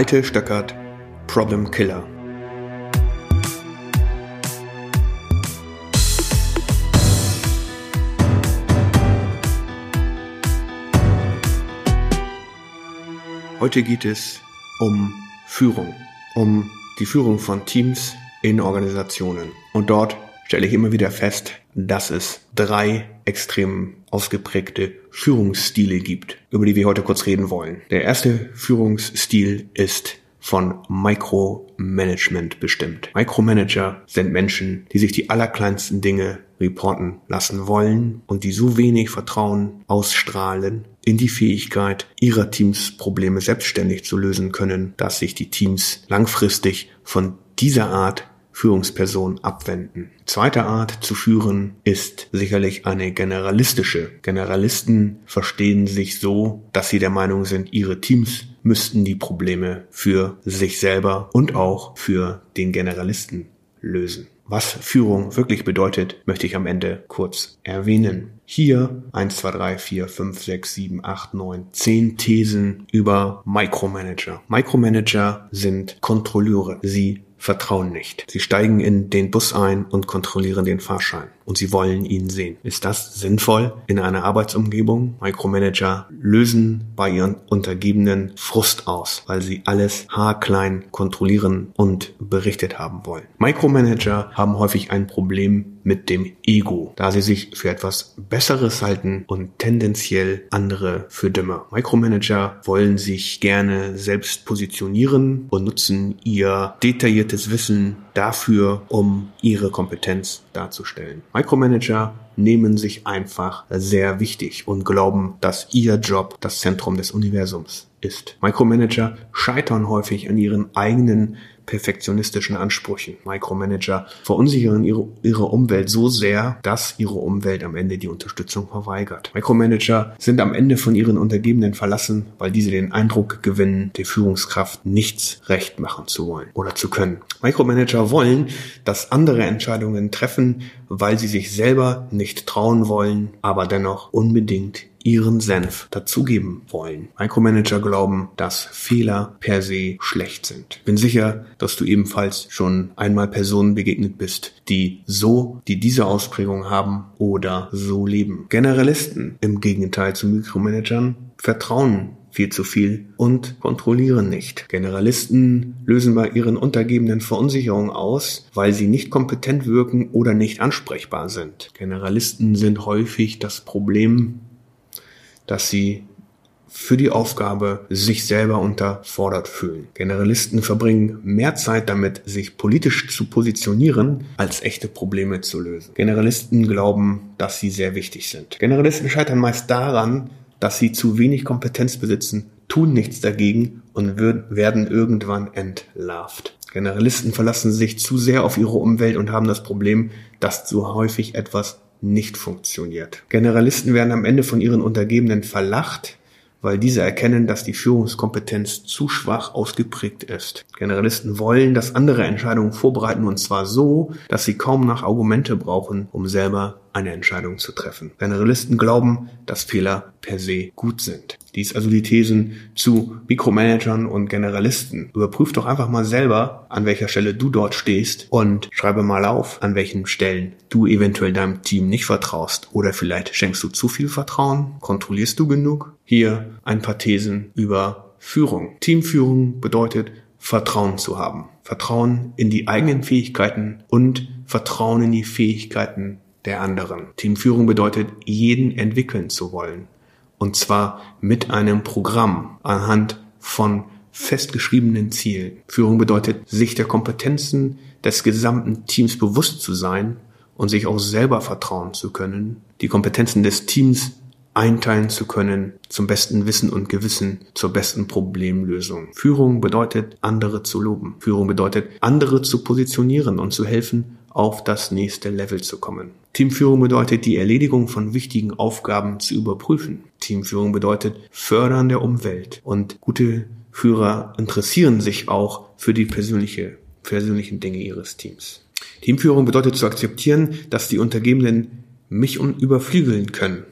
Alte Stöckert, Problem Killer. Heute geht es um Führung, um die Führung von Teams in Organisationen. Und dort stelle ich immer wieder fest, dass es drei extrem ausgeprägte Führungsstile gibt, über die wir heute kurz reden wollen. Der erste Führungsstil ist von Micromanagement bestimmt. Micromanager sind Menschen, die sich die allerkleinsten Dinge reporten lassen wollen und die so wenig Vertrauen ausstrahlen in die Fähigkeit ihrer Teams Probleme selbstständig zu lösen können, dass sich die Teams langfristig von dieser Art Führungsperson abwenden. Zweite Art zu führen ist sicherlich eine generalistische. Generalisten verstehen sich so, dass sie der Meinung sind, ihre Teams müssten die Probleme für sich selber und auch für den Generalisten lösen. Was Führung wirklich bedeutet, möchte ich am Ende kurz erwähnen. Hier 1, 2, 3, 4, 5, 6, 7, 8, 9, 10 Thesen über Micromanager. Micromanager sind Kontrolleure. Sie vertrauen nicht. Sie steigen in den Bus ein und kontrollieren den Fahrschein. Und sie wollen ihn sehen. Ist das sinnvoll in einer Arbeitsumgebung? Micromanager lösen bei ihren Untergebenen Frust aus, weil sie alles haarklein kontrollieren und berichtet haben wollen. Micromanager haben häufig ein Problem mit dem Ego, da sie sich für etwas Besseres halten und tendenziell andere für dümmer. Micromanager wollen sich gerne selbst positionieren und nutzen ihr detailliertes Wissen dafür, um ihre Kompetenz darzustellen. Micromanager nehmen sich einfach sehr wichtig und glauben, dass ihr Job das Zentrum des Universums ist. Micromanager scheitern häufig an ihren eigenen perfektionistischen Ansprüchen. Micromanager verunsichern ihre, ihre Umwelt so sehr, dass ihre Umwelt am Ende die Unterstützung verweigert. Micromanager sind am Ende von ihren Untergebenen verlassen, weil diese den Eindruck gewinnen, der Führungskraft nichts recht machen zu wollen oder zu können. Micromanager wollen, dass andere Entscheidungen treffen, weil sie sich selber nicht trauen wollen, aber dennoch unbedingt ihren Senf dazugeben wollen. Micromanager glauben, dass Fehler per se schlecht sind. Bin sicher, dass du ebenfalls schon einmal Personen begegnet bist, die so, die diese Ausprägung haben oder so leben. Generalisten im Gegenteil zu Mikromanagern vertrauen viel zu viel und kontrollieren nicht. Generalisten lösen bei ihren Untergebenen Verunsicherung aus, weil sie nicht kompetent wirken oder nicht ansprechbar sind. Generalisten sind häufig das Problem dass sie für die Aufgabe sich selber unterfordert fühlen. Generalisten verbringen mehr Zeit damit, sich politisch zu positionieren, als echte Probleme zu lösen. Generalisten glauben, dass sie sehr wichtig sind. Generalisten scheitern meist daran, dass sie zu wenig Kompetenz besitzen, tun nichts dagegen und werden irgendwann entlarvt. Generalisten verlassen sich zu sehr auf ihre Umwelt und haben das Problem, dass zu häufig etwas nicht funktioniert. Generalisten werden am Ende von ihren Untergebenen verlacht, weil diese erkennen, dass die Führungskompetenz zu schwach ausgeprägt ist. Generalisten wollen, dass andere Entscheidungen vorbereiten und zwar so, dass sie kaum nach Argumente brauchen, um selber eine Entscheidung zu treffen. Generalisten glauben, dass Fehler per se gut sind. Dies also die Thesen zu Mikromanagern und Generalisten. Überprüf doch einfach mal selber, an welcher Stelle du dort stehst und schreibe mal auf, an welchen Stellen du eventuell deinem Team nicht vertraust oder vielleicht schenkst du zu viel Vertrauen, kontrollierst du genug. Hier ein paar Thesen über Führung. Teamführung bedeutet Vertrauen zu haben. Vertrauen in die eigenen Fähigkeiten und Vertrauen in die Fähigkeiten der anderen. Teamführung bedeutet, jeden entwickeln zu wollen. Und zwar mit einem Programm anhand von festgeschriebenen Zielen. Führung bedeutet, sich der Kompetenzen des gesamten Teams bewusst zu sein und sich auch selber vertrauen zu können, die Kompetenzen des Teams einteilen zu können zum besten Wissen und Gewissen, zur besten Problemlösung. Führung bedeutet, andere zu loben. Führung bedeutet, andere zu positionieren und zu helfen, auf das nächste Level zu kommen. Teamführung bedeutet, die Erledigung von wichtigen Aufgaben zu überprüfen. Teamführung bedeutet Fördern der Umwelt. Und gute Führer interessieren sich auch für die persönliche, persönlichen Dinge ihres Teams. Teamführung bedeutet zu akzeptieren, dass die Untergebenen mich überflügeln können.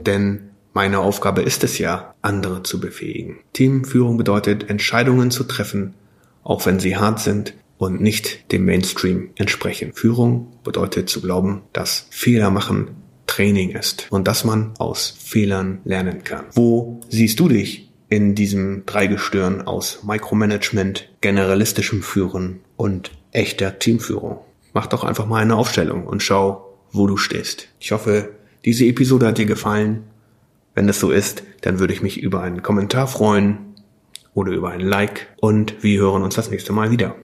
Denn Meine Aufgabe ist es ja, andere zu befähigen. Teamführung bedeutet, Entscheidungen zu treffen, auch wenn sie hart sind und nicht dem Mainstream entsprechen. Führung bedeutet zu glauben, dass Fehler machen Training ist und dass man aus Fehlern lernen kann. Wo siehst du dich in diesem Dreigestirn aus Micromanagement, generalistischem Führen und echter Teamführung? Mach doch einfach mal eine Aufstellung und schau, wo du stehst. Ich hoffe, diese Episode hat dir gefallen. Wenn es so ist, dann würde ich mich über einen Kommentar freuen oder über ein Like und wir hören uns das nächste Mal wieder.